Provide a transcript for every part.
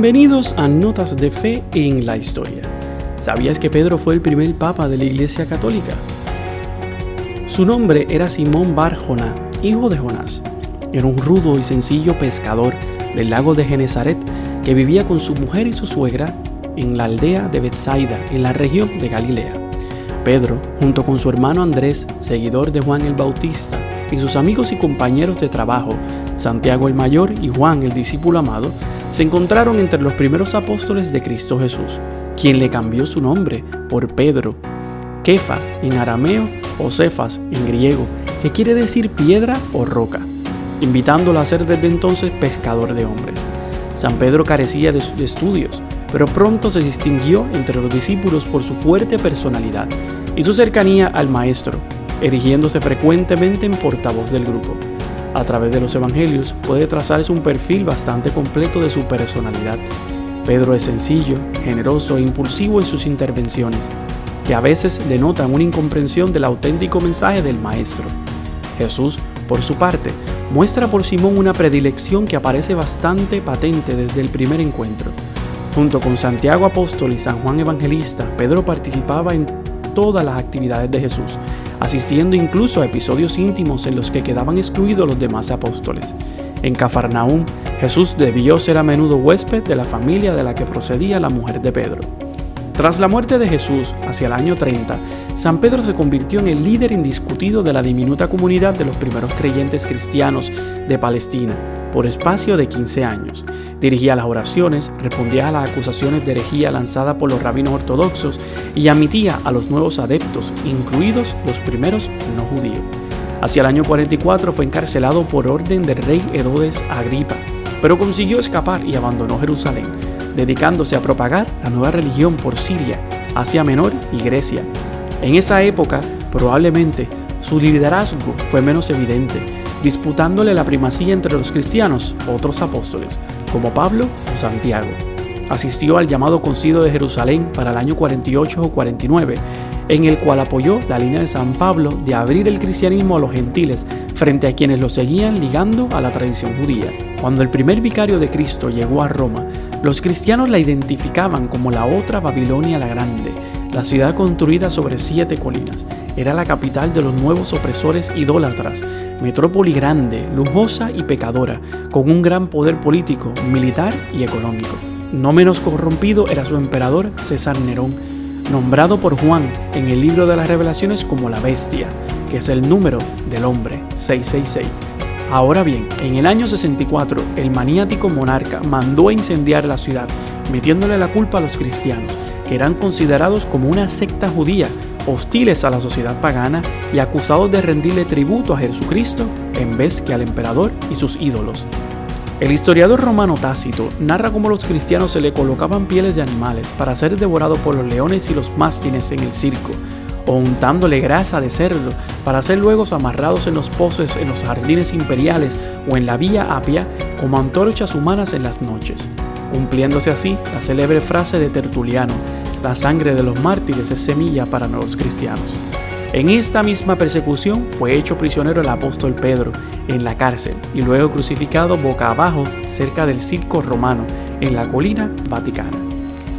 Bienvenidos a Notas de Fe en la Historia. ¿Sabías que Pedro fue el primer papa de la Iglesia Católica? Su nombre era Simón Bar Joná, hijo de Jonás. Era un rudo y sencillo pescador del lago de Genezaret que vivía con su mujer y su suegra en la aldea de Bethsaida, en la región de Galilea. Pedro, junto con su hermano Andrés, seguidor de Juan el Bautista, y sus amigos y compañeros de trabajo, Santiago el Mayor y Juan el discípulo amado, se encontraron entre los primeros apóstoles de Cristo Jesús, quien le cambió su nombre por Pedro, Kefa en arameo o Cefas en griego, que quiere decir piedra o roca, invitándolo a ser desde entonces pescador de hombres. San Pedro carecía de estudios, pero pronto se distinguió entre los discípulos por su fuerte personalidad y su cercanía al Maestro, erigiéndose frecuentemente en portavoz del grupo a través de los evangelios puede trazarse un perfil bastante completo de su personalidad. Pedro es sencillo, generoso e impulsivo en sus intervenciones, que a veces denotan una incomprensión del auténtico mensaje del Maestro. Jesús, por su parte, muestra por Simón una predilección que aparece bastante patente desde el primer encuentro. Junto con Santiago Apóstol y San Juan Evangelista, Pedro participaba en todas las actividades de Jesús, asistiendo incluso a episodios íntimos en los que quedaban excluidos los demás apóstoles. En Cafarnaúm, Jesús debió ser a menudo huésped de la familia de la que procedía la mujer de Pedro. Tras la muerte de Jesús, hacia el año 30, San Pedro se convirtió en el líder indiscutido de la diminuta comunidad de los primeros creyentes cristianos de Palestina, por espacio de 15 años. Dirigía las oraciones, respondía a las acusaciones de herejía lanzadas por los rabinos ortodoxos y admitía a los nuevos adeptos, incluidos los primeros no judíos. Hacia el año 44 fue encarcelado por orden del rey Herodes Agripa, pero consiguió escapar y abandonó Jerusalén, dedicándose a propagar la nueva religión por Siria, Asia Menor y Grecia. En esa época, probablemente, su liderazgo fue menos evidente, disputándole la primacía entre los cristianos, otros apóstoles, como Pablo o Santiago. Asistió al llamado Concilio de Jerusalén para el año 48 o 49, en el cual apoyó la línea de San Pablo de abrir el cristianismo a los gentiles frente a quienes lo seguían ligando a la tradición judía. Cuando el primer vicario de Cristo llegó a Roma, los cristianos la identificaban como la otra Babilonia la Grande, la ciudad construida sobre siete colinas. Era la capital de los nuevos opresores idólatras, metrópoli grande, lujosa y pecadora, con un gran poder político, militar y económico. No menos corrompido era su emperador César Nerón, nombrado por Juan en el libro de las revelaciones como la bestia, que es el número del hombre, 666. Ahora bien, en el año 64, el maniático monarca mandó a incendiar la ciudad, metiéndole la culpa a los cristianos, que eran considerados como una secta judía hostiles a la sociedad pagana y acusados de rendirle tributo a Jesucristo en vez que al emperador y sus ídolos. El historiador romano Tácito narra cómo los cristianos se le colocaban pieles de animales para ser devorados por los leones y los mástines en el circo, o untándole grasa de cerdo para ser luego amarrados en los poses en los jardines imperiales o en la vía apia como antorchas humanas en las noches, cumpliéndose así la célebre frase de Tertuliano, la sangre de los mártires es semilla para nuevos cristianos. En esta misma persecución fue hecho prisionero el apóstol Pedro en la cárcel y luego crucificado boca abajo cerca del circo romano en la colina vaticana.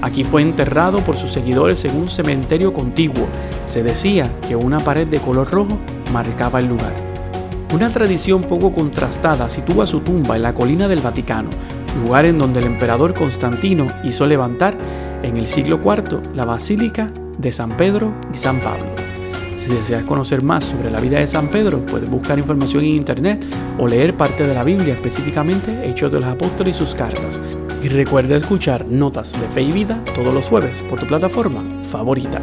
Aquí fue enterrado por sus seguidores en un cementerio contiguo. Se decía que una pared de color rojo marcaba el lugar. Una tradición poco contrastada sitúa su tumba en la colina del Vaticano, lugar en donde el emperador Constantino hizo levantar en el siglo IV la Basílica de San Pedro y San Pablo. Si deseas conocer más sobre la vida de San Pedro, puedes buscar información en internet o leer parte de la Biblia, específicamente Hechos de los Apóstoles y sus cartas. Y recuerda escuchar Notas de Fe y Vida todos los jueves por tu plataforma favorita.